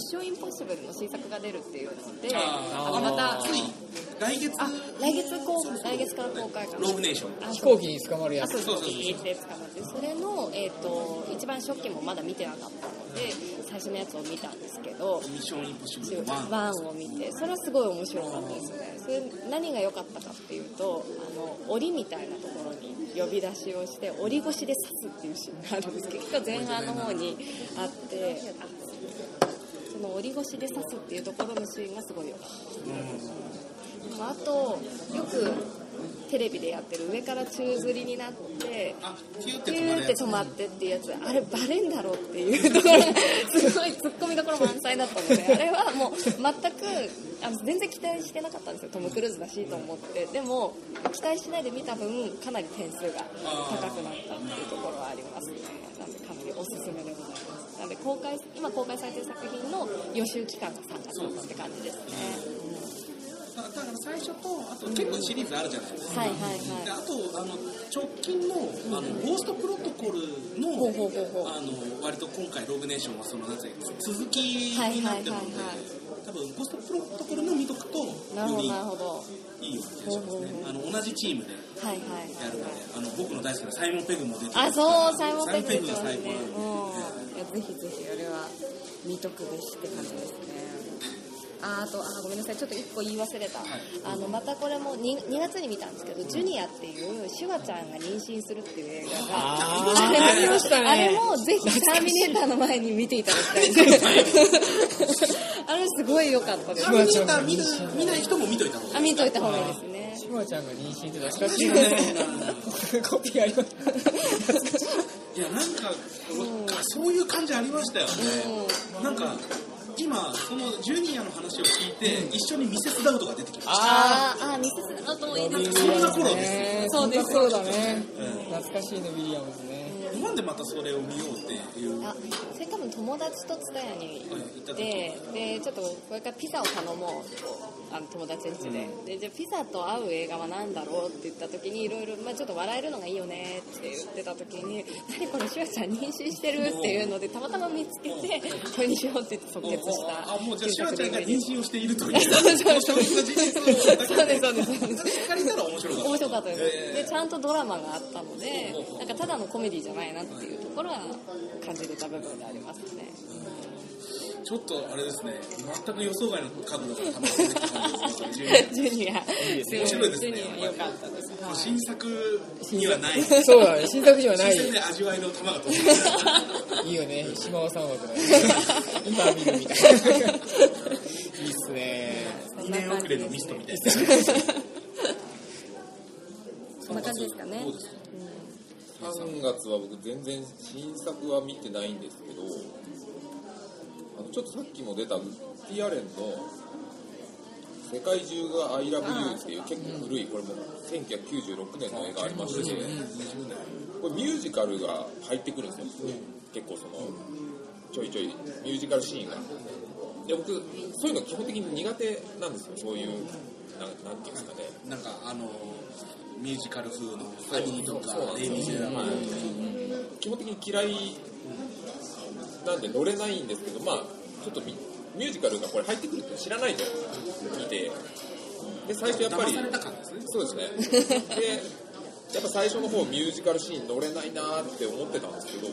ッションインポッシブル」の新作が出るっていうのでああのまた来月？あ来月公来月から公開かなローグネーション。あ飛行機に捕まるやつ。あそうそうそう。そうそうピーって捕まってそれの、えー、と一番初期もまだ見てなかったので最初のやつを見たんですけどミッションイン。ポッシブル1ワンを見てそれはすごい面白かったですね。それ何が良かったかっていうとあの檻みたいなところに呼び出しをして檻越しで刺すっていうシーンがあるんですけど結構前半の方にあってあその檻越しで刺すっていうところのシーンがすごい良かったですでもあとよくテレビでやってる上から宙吊りになってあピューって止まってっていうやつあれバレんだろうっていうところがすごいツッコミどころ満載だったので あれはもう全くあの全然期待してなかったんですよ。トム・クルーズだしと思ってでも期待しないで見た分かなり点数が高くなったっていうところはありますね。なんでかなりおすすめでございますなので公開今公開されてる作品の予習期間が3月末って感じですね。だだから最初とあと結構シリーズあるじゃないですか、はいはいはい。であとあの直近のあのゴーストプロトコルのあの割と今回ローグネーションはそのなんていうの続きになってるので、はいはいはいはい。多分ゴーストプロトコルの見とくとなるほどよりなるほど。いいような気がしますね。あの同じチームでやるのであの僕の大好きなサイモン・ペグも出てるあそうサイモン・ペグが最高ねなんでぜひぜひあれは見とくべしって感じですね。ああとあごめんなさい。ちょっと1個言い忘れた、あのまたこれも 2, 2月に見たんですけど、ジュニアっていうシュワちゃんが妊娠するっていう映画がありましたねあれもぜひターミネーターの前に見ていただきたいです。あれすごい良かったです。あの見た見る見ない人も見といた方があ見といた方がいいですね。シュワちゃんが妊娠って懐かしいね。コピーあります。いやなんか、あそういう感じありましたよね、なんか今そのジュニアの話を聞いて、一緒にミセスダウトが出てきました。あーあーミセスだといいです。そんな頃ですねそうです。そうだね。懐かしいねウィリアムズね。なんでまたそれを見ようっていう。あそれ多分友達と蔦屋に行ってでちょっとこれからピザを頼もうとあの友達ん家で,、でじゃあピザと合う映画は何だろうって言った時にいろいろまあちょっと笑えるのがいいよねって言ってた時に何これシュワちゃん妊娠してるっていうのでたまたま見つけてこれにしようって言って即決したあもうじゃあシュワちゃんが妊娠をしているという。そうそうそう。衝撃の事実だけそうですそうですりたら面白かった。面白かったです、えでちゃんとドラマがあったのでなんかただのコメディじゃないなっていうところは感じれた部分でありますね。ちょっとあれですね。全く予想外の角度から楽しんできたんですけどジュニア。面白いですね良かったです、はい新作にはない。そうだね新作にはない。新鮮で味わいの玉が飛んでいいよね。島尾三枠の今見るみたいな。いいっすね。2年遅れのミストみたいなですかね。どうですか3月は僕全然新作は見てないんですけどあのちょっとさっきも出たウッディ・アレンの「世界中が I love you」っていう結構古いこれも1996年の映画ありましてこれミュージカルが入ってくるんですよ結構そのちょいちょいミュージカルシーンが。で僕そういうの基本的に苦手なんですよ。そういうななんていうんですかね。なんかあのミュージカル風のアニーとかレイ・ミゼラブルとか基本的に嫌いなんで乗れないんですけどまあちょっとミミュージカルがこれ入ってくるって知らないで見て。で最初やっぱりね。そうですね。でやっぱ最初の方ミュージカルシーン乗れないなーって思ってたんですけど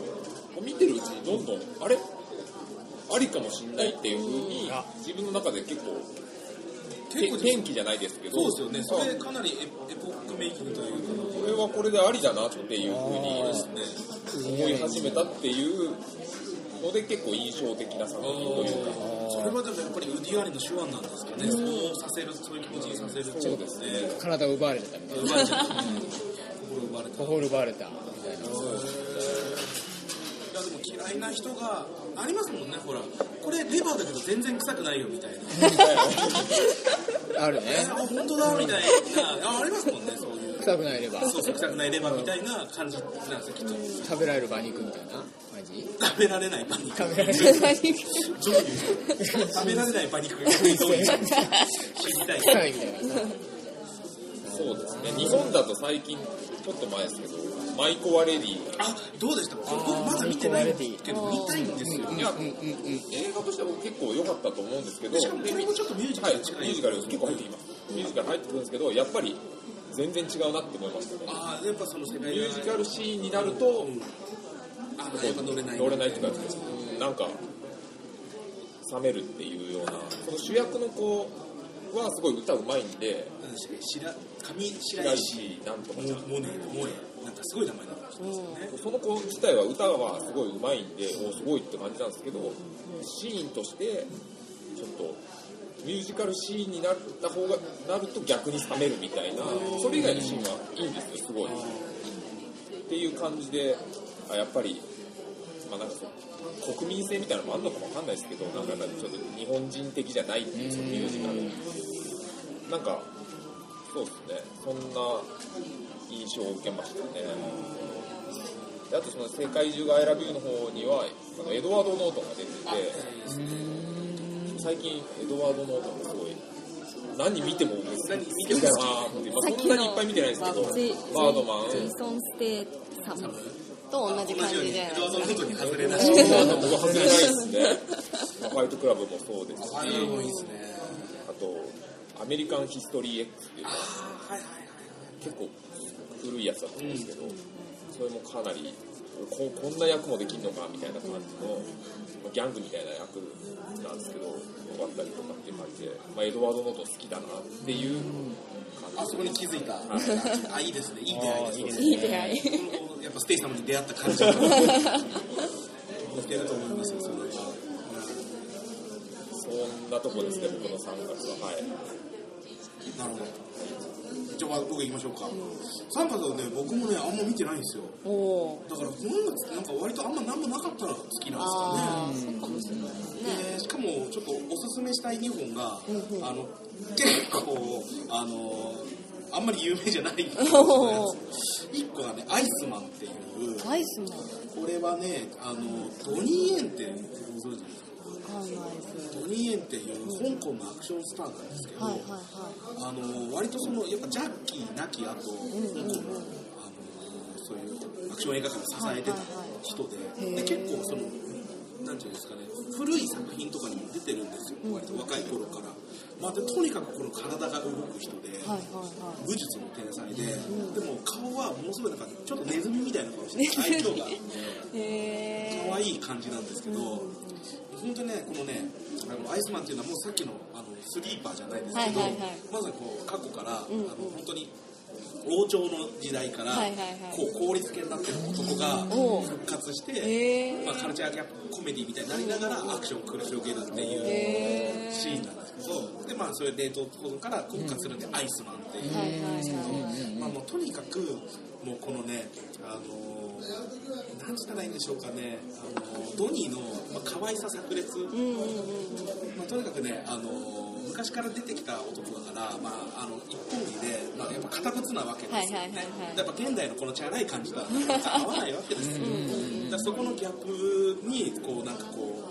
見てるうちにどんどんあれ？ありかもしんないっていう風に自分の中で結構結構転機じゃないですけどそうですよね。それかなりエエポックメイキングというかこれはこれでありだなっていう風にですね思い始めたっていうので結構印象的な作品というか。それはでもやっぱりウディアレンの手腕なんですかね。そうさせるそういう気持ちにさせるってそうですね。体を奪われてたみたいな。奪われた。心奪われたみたいなやでも嫌いな人がありますもんねほら。これレバーだけど全然臭くないよみたいな。あるね。えあ本当だみたいな。あありますもんねそういう。臭くないればそうそう臭くないレバーみたいな感じなんですよきっと。食べられる馬肉みたいな？感じ食べられない馬肉。食べられるどういう食べられない馬肉。がどういう知りたい。みたいな。そうですね。日本だと最近ちょっと前ですけどマイコワレディ。あどうでした？僕まだ見てないんですけど見たいんですよ。いや、映画としては僕結構良かったと思うんですけどしかもこれもちょっとミュージカはい、ルに近いミュージカル結構入ってきます。ミュージカル入ってくるんですけどやっぱり全然違うなって思いましたね。ああやっぱその世界ミュージカルシーンになると、あやっぱ乗れない。乗れないっていうか、うん。なんか冷めるっていうようなその主役の子はすごい歌うまいんで何でしたっけ白石なんとかちゃん。モネモネなんかすごい名前だった人ですよね。その子自体は歌はすごいうまいんでおすごいって感じなんですけどシーンとしてちょっとミュージカルシーンになった方がなると逆に冷めるみたいなそれ以外のシーンはいいんですよすごい。っていう感じであやっぱりまあなんかそう国民性みたいなのもあるのかもわかんないですけどなんかちょっと日本人的じゃないっていうミュージカル。なんかそうですね。そんな印象を受けましたね。であとその世界中が「アイラビュー」の方にはあのエドワード・ノートンが出てて最近エドワード・ノートンがすごい何見ても何見好きだなって、まあ、そんなにいっぱい見てないですけどジバードマン。ジェイソン・ステイサムと同じ感じじゃないエドワードのことに外れなし僕は外れないで。すねまあファイトクラブもそうですしあとアメリカンヒストリー X っていうの結構古いやつだったんですけど、それもかなりここんな役もできるのかみたいな感じのギャングみたいな役なんですけどよかったりとかっていう感じで、まあ、エドワード・ノートン好きだなっていうあそこに気づいた。あいいですね。いい出会いですね。いい出会い。やっぱステイ様に出会った感じ。が似てると思いますよそれ。はそんなとこですね僕の3月ははいなるほどじゃあ僕行きましょうか。3月はね僕もねあんま見てないんですよ。だからこの夏なんか割とあんま何もなかったら好きなんですよね。そうかもしれないね。でしかもちょっとおすすめしたい2本が、あの結構あのあんまり有名じゃない1個がね「アイスマン」っていう。アイスマン。これはねあのドニー・エンってご存知ですか？わかんないです。ドニー・エンっていう香港のアクションスターなんですけど、はいはいはい。あの割とそのやっぱジャッキー亡き後、香港のあのそういうアクション映画館を支えてた人で,、はいはい。で結構そのなんていうんですかね古い作品とかにも出てるんですよ、割と若い頃から、まあ、でとにかくこの体が動く人で、はいはいはい。武術の天才で、でも顔はものすごいなんかちょっとネズミみたいな顔して愛嬌が 可愛い感じなんですけど、本当にね、このね、あのアイスマンっていうのはもうさっきのあのスリーパーじゃないですけど、はいはいはい。まずこう過去から、うんうん。あの本当に王朝の時代から、はいはいはい。こう効率系になってる男が復活して、まあ、カルチャーギャップコメディみたいになりながらアクションを繰り広げるっていうへシーンなんですけど、でまあ、それ冷凍保存から復活するんで、アイスマンっていう。はいはいはいまあ、もうとにかくもうこのねあのーなんつったらいいんでしょうかね。あのードニーの、まあ、可愛さ炸裂、うんうんうん。まあ、とにかくねあのー昔から出てきた男だから、まあ、あの一本気で、まあ、やっぱ堅物なわけですよね、はいはいはいはいやっぱ現代のこのチャラい感じとは合わないわけですよ、だそこのギャップにこうなんかこ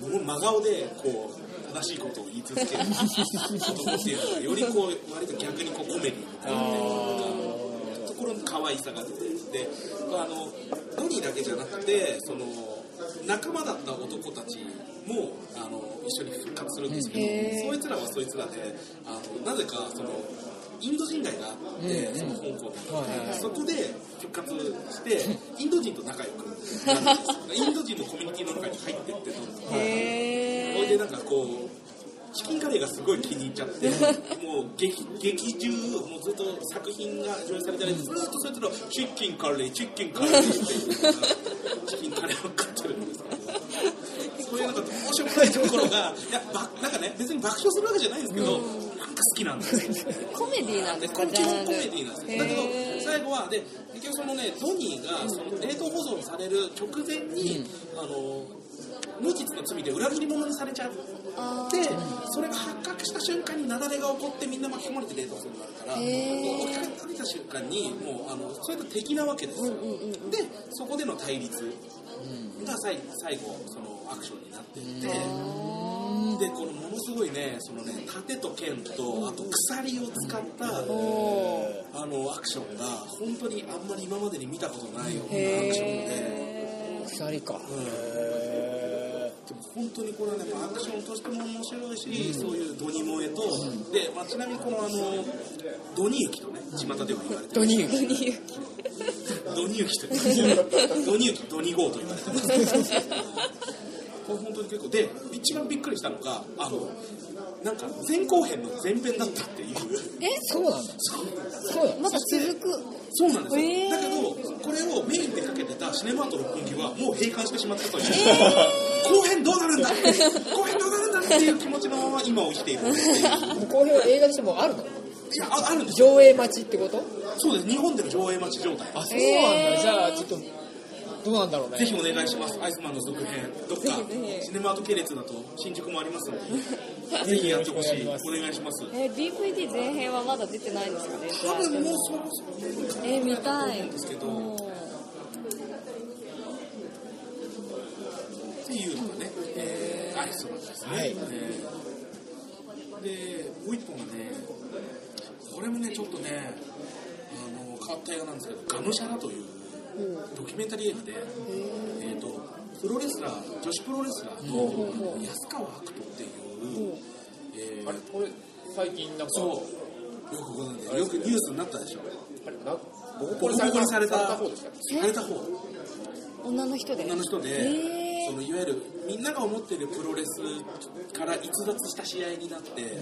う真顔でこう正しいことを言い続ける。男っていうのがよりこう割と逆にこうコメディになってところに可愛さが出てで、まあ、あのドニーだけじゃなくてその仲間だった男たちもあの一緒に復活するんですけど、そいつらはそいつらであのなぜかそのインド人街があって、その香港に、はいはい。そこで復活してインド人と仲良くインド人のコミュニティの中に入ってってどんどでなんかこうチキンカレーがすごい気に入っちゃって もう劇劇中もうずっと作品が上映されたりずっとそいつのチキンカレーチキンカレーチキンカレーを食ってるんですけどそういうなんか面白くないところがいやばなんかね別に爆笑するわけじゃないんですけど、なんか好きなんですよ。ーコメディなんですこか基本コメディなんです。よだけど最後はで結局そのねドニーがその冷凍保存される直前に、あの無実の罪で裏切り者にされちゃってあそれが発覚した瞬間に雪崩が起こってみんな巻き込まれて冷凍するんだからへー。もう置き換えた瞬間にもうあのそれと敵なわけですよ、でそこでの対立が最最後そのアクションになっていって、でこのもののすごいねそのね盾と剣とあと鎖を使ったあのアクションが本当にあんまり今までに見たことないようなアクションで。へ鎖か。ん。へでも本当にこれはねアクションとしても面白いし、そういうドニ萌えと、で、まあ、ちなみにこのあのドニユキとね巷では言われてるドニユー何ドニユキとドニユキドニゴーと言われてますこれ本当に結構で一番びっくりしたのがあのなんか前後編の前編だったっていうえそうなんだ。そう。まだ続く。そうなんですよ、え。ーだけどこれをメインでかけてたシネマート六本木はもう閉館してしまったという、後編どうなるんだ後編どうなるんだっていう気持ちのまま今を生きている後編は映画としてもあるの？やああるんですよ。上映待ちってこと？そうです。日本での上映待ち状態。あ、そうなんえーだ。じゃあ、ちょっと、どうなんだろうね。ぜひお願いします。アイスマンの続編。どっかシネマート系列だと新宿もありますのでぜひやってほしい。お願いします。え DVD 前編はまだ出てないんですかね？多分もうそろそろ。え見たい。ですけど。うんっていうのがね、えーアイスマンですね、はい。えー。でもう一本がねこれもねちょっとねあの変わった映画なんですけど「ガムシャラ」というドキュメンタリー映画で、えー、とプロレスラー女子プロレスラーの安川悪人っていう、えーあれこれ最近なんか。そう。よくご存知。でよくニュースになったでしょ。あれなボコボコボコにされた。方でしたされた方。女の人で？女の人で、へー。そのいわゆるみんなが思っているプロレスから逸脱した試合になって、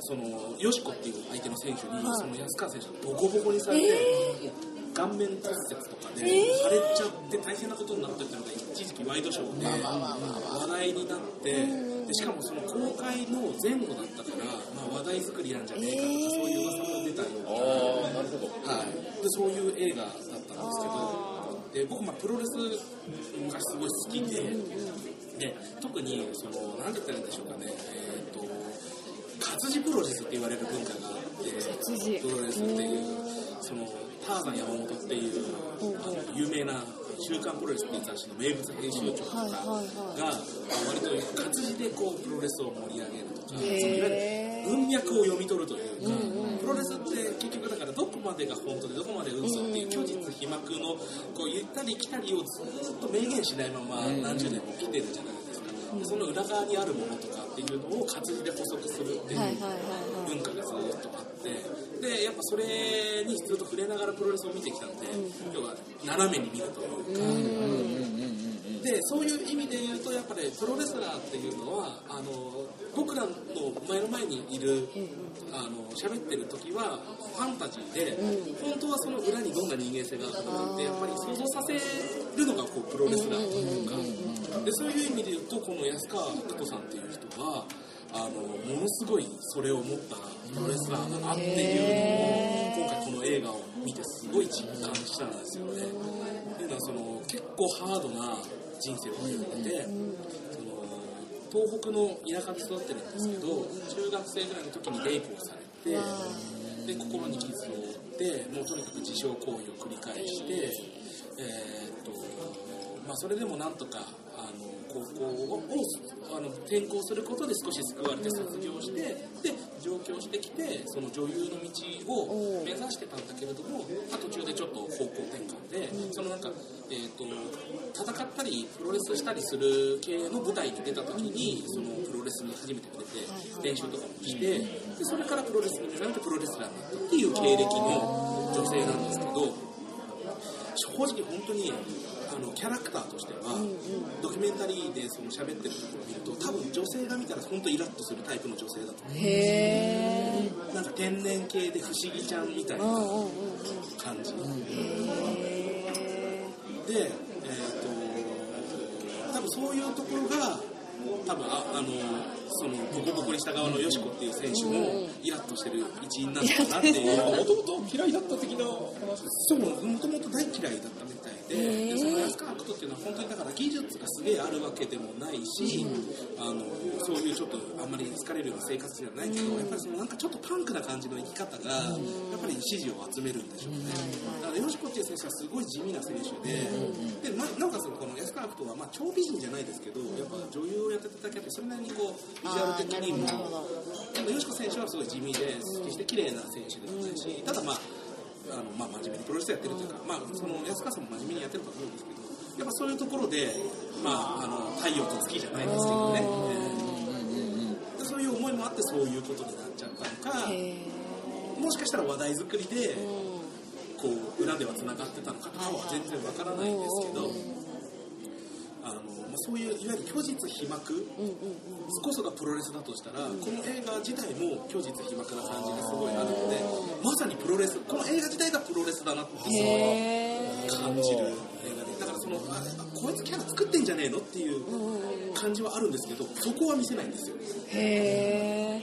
そのよしこっていう相手の選手に、その安川選手がボコボコにされて、顔面骨折とかで、腫れちゃって大変なことになったっていうのが一時期ワイドショーで話題になって、でしかもその公開の前後だったから、まあ、話題作りなんじゃねえかとか、そういう噂も出たような。なるほど。はい、でそういう映画だったんですけどで僕、まあ、プロレス昔すごい好きでで特にその何て言ったらいいんでしょうかね、えー、と活字プロレスって言われる文化があって活字。プロレスっていうそのターザン山本っていうあの有名な「週刊プロレス」っていう雑誌の名物編集長とかが割と活字でこうプロレスを盛り上げるとかそのいわゆる文脈を読み取るというか、プロレスって結局だからどこまでが本当でどこまで嘘っていう虚実皮膜のこう行ったり来たりをずっと明言しないまま何十年も来てるじゃないですか、でその裏側にあるものとかっていうのを活字で補足するっていう文化がずっとあってでやっぱそれにずっと触れながらプロレスを見てきたんで、要は斜めに見るというか。でそういう意味で言うとやっぱりプロレスラーっていうのはあの僕らの前の前にいるあの喋ってる時はファンタジーで、本当はその裏にどんな人間性があるのかってやっぱり想像させるのがこうプロレスラーというか。でそういう意味で言うとこの安川久人さんっていう人はあのものすごいそれを持ったプロレスラーだなっていうのを今回この映画を見てすごい実感したんですよね。っていうのはその結構ハードな人生を歩んでて、その東北の田舎で育ってるんですけど、中学生ぐらいの時にレイプをされて、で心に傷を負ってもうとにかく自傷行為を繰り返して、えーっとまあ、それでもなんとかあの高校をあの転校することで少し救われて卒業して、で上京してきてその女優の道を目指してたんだけれども、まあ途中でちょっと方向転換で、そのなんか、えー、と戦ったりプロレスしたりする系の舞台に出た時にそのプロレスに初めて触れて練習とかもしてでそれからプロレスに目覚めてプロレスラーになったっていう経歴の女性なんですけど正直本当にあのキャラクターとしては、ドキュメンタリーでその喋ってるところを見ると多分女性が見たら本当イラッとするタイプの女性だと思へえうなんか天然系で不思議ちゃんみたいなうんうんうん。感じ、へで、えー、と多分そういうところが多分ああのそのボコボコにした側のよしこっていう選手もイラッとしてる一因なのかなっていう。もともと嫌いだった的な話ですそうもともと大嫌いだったみいうのは本当にだから技術がすげえあるわけでもないし、あのそういうちょっとあんまり疲れるような生活じゃないけど、やっぱりそのなんかちょっとパンクな感じの生き方が、やっぱり支持を集めるんでしょうね。だからヨシコっていう選手はすごい地味な選手で、でななおかつこの安川アクトはまあ超美人じゃないですけど、やっぱ女優をやってただけあってそれなりにこうビジュアル的にも。でも、よしこ選手はすごい地味で、決して綺麗な選手でもないし、ただまあ、あのまあ、真面目にプロレスやってるというか、まあ、その安川さんも真面目にやってると思うんですけど、やっぱそういうところで、まあ、あの太陽と月じゃないですけどね、でそういう思いもあって、そういうことになっちゃったのか、へもしかしたら話題作りで、こう裏ではつながってたのかとかは全然わからないんですけど、あのまあ、そういういわゆる虚実皮膜、こそがプロレスだとしたら、この映画自体も虚実皮膜な感じがすごいあるので、まさにプロレス、この映画自体がプロレスだなってーへー。感じるあこいつキャラ作ってんじゃねえの？っていう感じはあるんですけど、そこは見せないんですよ。へ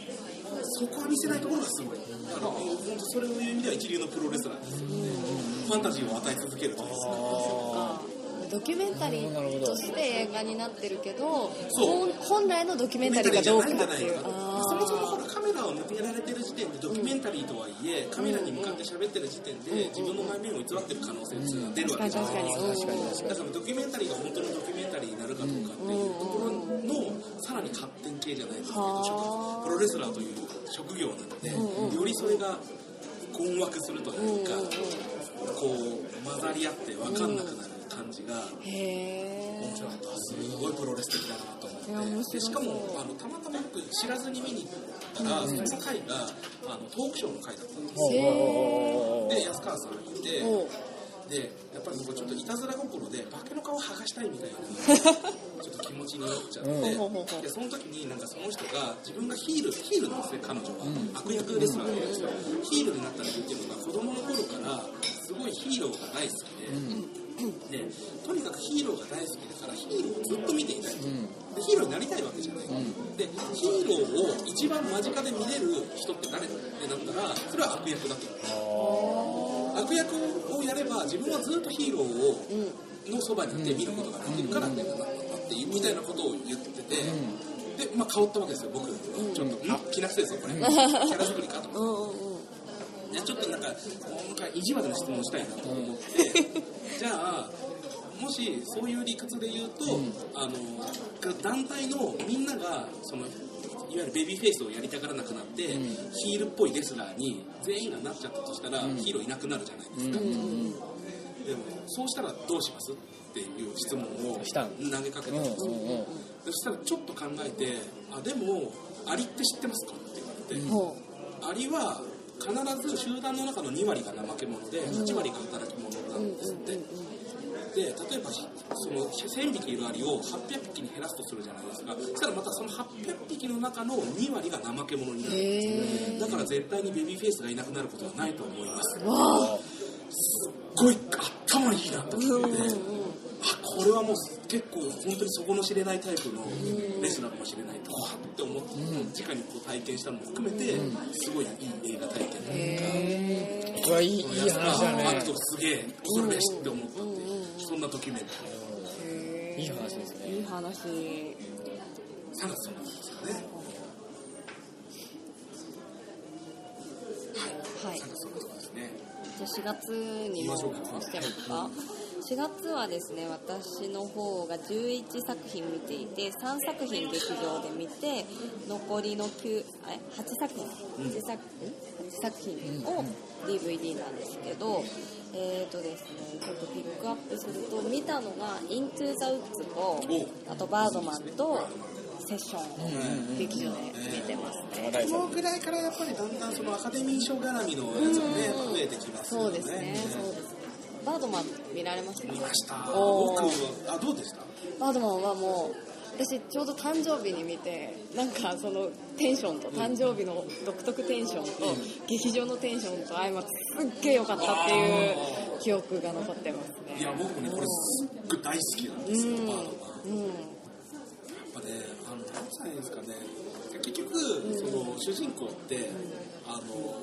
そこは見せないところがすごい。だから、それを言う意味では一流のプロレスラーですよね。ファンタジーを与え続けるとですね。ードキュメンタリーとして映画になってるけど本本来のドキュメンタリーかどうかじゃないんっていうじゃないかあそもそもほらを向けられてる時点でドキュメンタリーとはいえ、カメラに向かって喋ってる時点で自分の内面を偽ってる可能性っていうのは出るわけじゃないですか。だからドキュメンタリーが本当のドキュメンタリーになるかどうかっていうところのさらに発展系じゃないですけどはあ。プロレスラーという職業なので、よりそれが困惑するというか、こう混ざり合って分かんなくなる感じが、へ面白かった。すごいプロレス的だなと思って。しかもあのたまたま僕知らずに見に行ったら、その回があのトークショーの回だったんですえへで安川さんがいてでやっぱり僕ちょっといたずら心で化けの皮剥がしたいみたいな ちょっと気持ちになっちゃって、でその時になんかその人が自分がヒールヒールなんですね彼女は、悪役レスラーなんですよヒールになった理由っていうのが子供の頃からすごいヒーローが大好きで、でとにかくヒーローが大好きだからヒーローをずっと見ていたいと、でヒーローになりたいわけじゃない、でヒーローを一番間近で見れる人って誰？ってなったらそれは悪役だと。悪役をやれば自分はずっとヒーローをのそばにいて見ることができるからってなったっていうみたいなことを言ってて、で、まあ、香ったわけですよ僕、ちょっとあ気なくせですよこれ。キャラ作りかと思って。でちょっとなんか、なんか意地悪な質問したいなと思って、じゃあ、もしそういう理屈で言うと、あの団体のみんながそのいわゆるベビーフェイスをやりたがらなくなって、ヒールっぽいレスラーに全員がなっちゃったとしたら、ヒーローいなくなるじゃないですか。でもそうしたらどうしますっていう質問を投げかけたんですよ、そしたらちょっと考えて「あでもアリって知ってますか?」って言われて、ほアリは必ず集団の中の2割が怠け者で8割が働き者なんですって、で例えばその1000匹いるアリを800匹に減らすとするじゃないですか。そしたらまたその800匹の中の2割が怠け者になる。んですよだから絶対にベビーフェイスがいなくなることはないと思います。すっごい頭いいなと思って、あこれはもう結構本当に底の知れないタイプのレスラーかもしれないとわーって思って、直にこう体験したのも含めて、すごいいい映画体験だった。へうわいいいい話だアクねトすげえ恐るべしって思ったんなドキュメンタリー。いい話ですね。いい話。3月そんなことですかね。はい。3月そんなことですね。じゃあ4月にもしちゃいますか？4月はですね私の方が11作品見ていて3作品劇場で見て残りの9あれ？8作品？8作,、8作品を DVD なんですけど、えーとですね、ちょっとピックアップすると見たのが「イントゥ・ザ・ウッズ」とあと「バードマン」と「セッション」を劇場で見てますね。話題このぐらいからやっぱりだんだんそのアカデミー賞絡みのやつがね増えてきますよね。そうですね、そうですね。バードマン見られました？見ました。僕はあどうでした？バードマンはもう私ちょうど誕生日に見てなんかそのテンションと誕生日の独特テンションと劇場のテンションと相まってすっげえ良かったっていう記憶が残ってますね。いや僕もねこれすっごい大好きなんですよ、バードマンやっうんぱねあの何歳ですかね。結局その主人公ってあの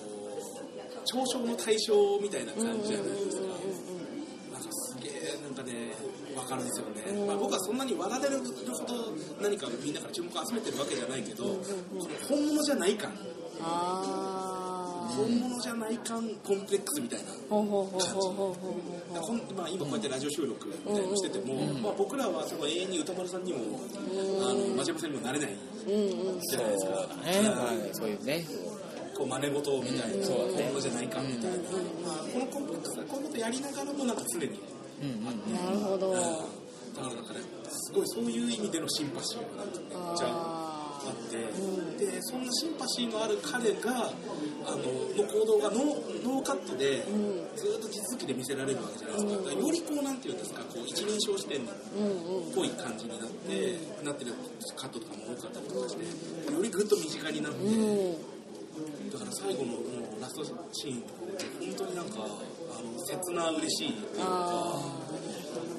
嘲笑の対象みたいな感じじゃないですか。なんかすげえなんかねわかるんですよね、まあ、僕はそんなに笑われるほど何かみんなから注目を集めてるわけじゃないけど、その本物じゃない感。あ本物じゃない感コンプレックスみたいな。ーほうほうほうほうほうほうだからこんまあ、今こうやってラジオ収録みたいなのしてても、まあ、僕らはその永遠に歌丸さんにも町山さんにもなれないじゃないですか、ね、まあ、そういうね。こう真似事みたいな、本物じゃないかみたいな、このコンプレックスはこういうことやりながらもなんか常に。なるほど。だからすごいそういう意味でのシンパシーがめっちゃああって、でそんなシンパシーのある彼があのの行動がノーノーカットで、ずっと地続きで見せられるわけじゃないですか,、よりこうなんていうんですかこう一人称視点っぽい感じになって、なってるカットとかも多かったりとかしてよりぐっと身近になって、うん。だから最後のラストシーンとか本当になんかあの切な嬉しいっていうか。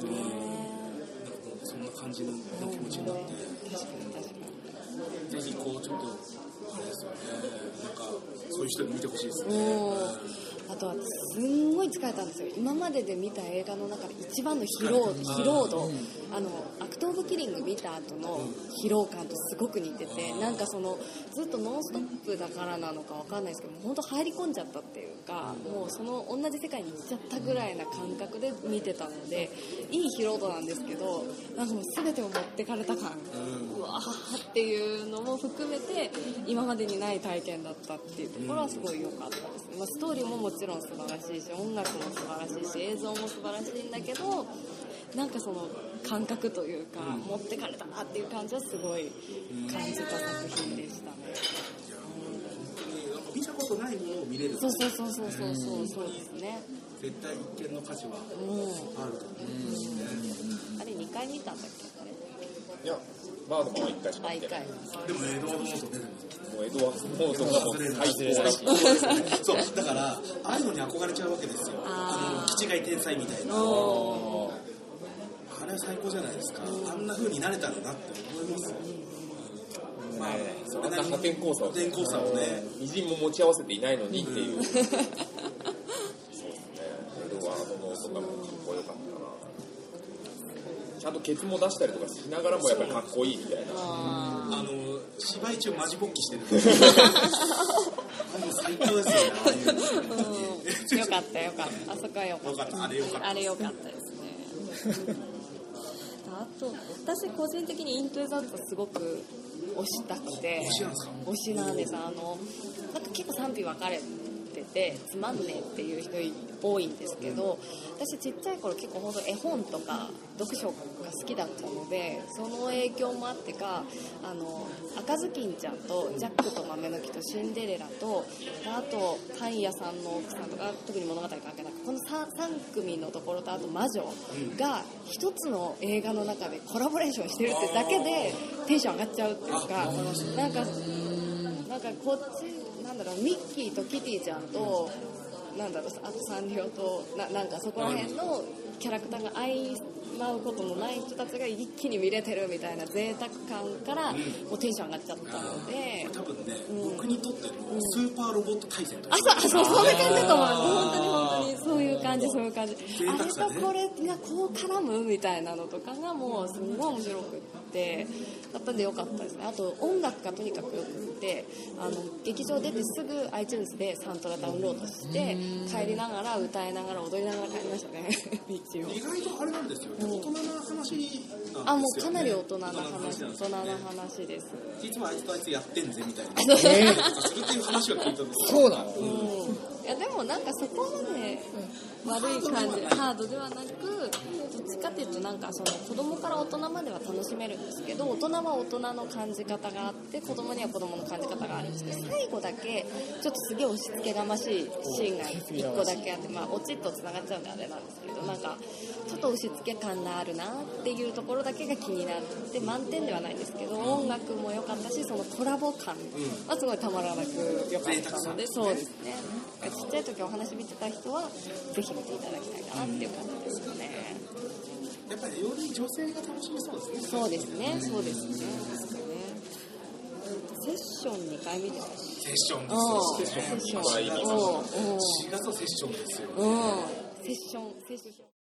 うんなんかそんな感じの気持ちになって、ぜひこうちょっと、なんかそういう人に見てほしいですね。うんあとはすんごい疲れたんですよ。今までで見た映画の中で一番の疲労疲労度。あのアクト・オブ・キリング見た後の疲労感とすごく似ててなんかそのずっとノンストップだからなのかわかんないですけど本当入り込んじゃったっていうかもうその同じ世界に行っちゃったぐらいな感覚で見てたのでいい疲労度なんですけどなんかもう全てを持ってかれた感。うわーっていうのも含めて今までにない体験だったっていうところはすごい良かったですね、まあ、ストーリーももちろん素晴らしいし音楽も素晴らしいし映像も素晴らしいんだけどなんかその感覚というか、持ってかれたなっていう感じはすごい感じた作品でしたね、見たことないものを見れる。そうそうそうそうそうそう。そうですね。絶対一見の価値はうんあると思う。ん。ですね。あれ2回見たんだっけ？あれ？いやバードマンは1回しかあ1見てない回。でもエドワード・モート出てるんですよ。もうエドワード・モートがもう最高だしそう、だから、ああいうのに憧れちゃうわけですよ。ああの、気違い天才みたいな。おあれは最高じゃないですか。あんな風になれたらなって思いますよ。まあ、そあんな破天荒さを破天荒さをね、みじんも持ち合わせていないのにっていう、そうですね。エドワード・モートがちゃんとケツも出したりとかしながらもやっぱりかっこいいみたいな。ああの、芝居中マジ勃起してる。もう最高ですよね、ああいうの。ーうん。よかったよかった。あそこはよかっよかった、あれよかったた。あれよかったですね。あと私個人的にイントゥザウトすごく推したくて。推しなんですか？推しなんです。あのなんか結構賛否分かれててつまんねえっていう人多いんですけど私ちっちゃい頃結構本当絵本とか読書が好きだったのでその影響もあってかあの赤ずきんちゃんとジャックと豆の木とシンデレラとあとパン屋さんの奥さんとか特に物語関係なくこの 3, 3組のところとあと魔女が一つの映画の中でコラボレーションしてるってだけでテンション上がっちゃうっていうかなんかなんかこっちなんだろうミッキーとキティちゃんとなんだろうあとサンリオとななんかそこら辺のキャラクターが相まうことのない人たちが一気に見れてるみたいな贅沢感からもうテンション上がっちゃったので。多分ね、僕にとってのスーパーロボット対戦とあ、そう、あそう、そんな感じだと思う。本当に本当に、そういう感じ、そういう感じ。贅あれとこれがこう絡むみたいなのとかがもうすごい面白くって、だったんでよかったですね。あと音楽がとにかくよくって、あの、劇場出てすぐ iTunes でサントラダウンロードして、帰りながら歌いながら踊りながら帰りましたね、道を。意外とあれなんですよね、大人な話なんですよ、ね、あ、もうかなり大人な大人話、大人なね話です。実はあいつとあいつやってんぜみたいな。するっていう話は聞いたんですよ。そうなの？うん。いやでもなんかそこまで悪い感じハードではなくとなんかその子供から大人までは楽しめるんですけど大人は大人の感じ方があって子供には子供の感じ方があるんですけど最後だけちょっとすげえ押し付けがましいシーンが1個だけあってまあオチとつながっちゃうんであれなんですけどなんかちょっと押し付け感があるなっていうところだけが気になって満点ではないんですけど音楽も良かったしそのコラボ感はすごいたまらなく良かったのでそうですね。ちっちゃい時お話見てた人はぜひ見ていただきたいかなっていう感じですよねやっぱりより女性が楽しめそうですね。そうですね。そうですね。セッション2回見てましたセッションうんですセッション。まあいいうん。うん。4月のセッションですよ。うん。セッションセッション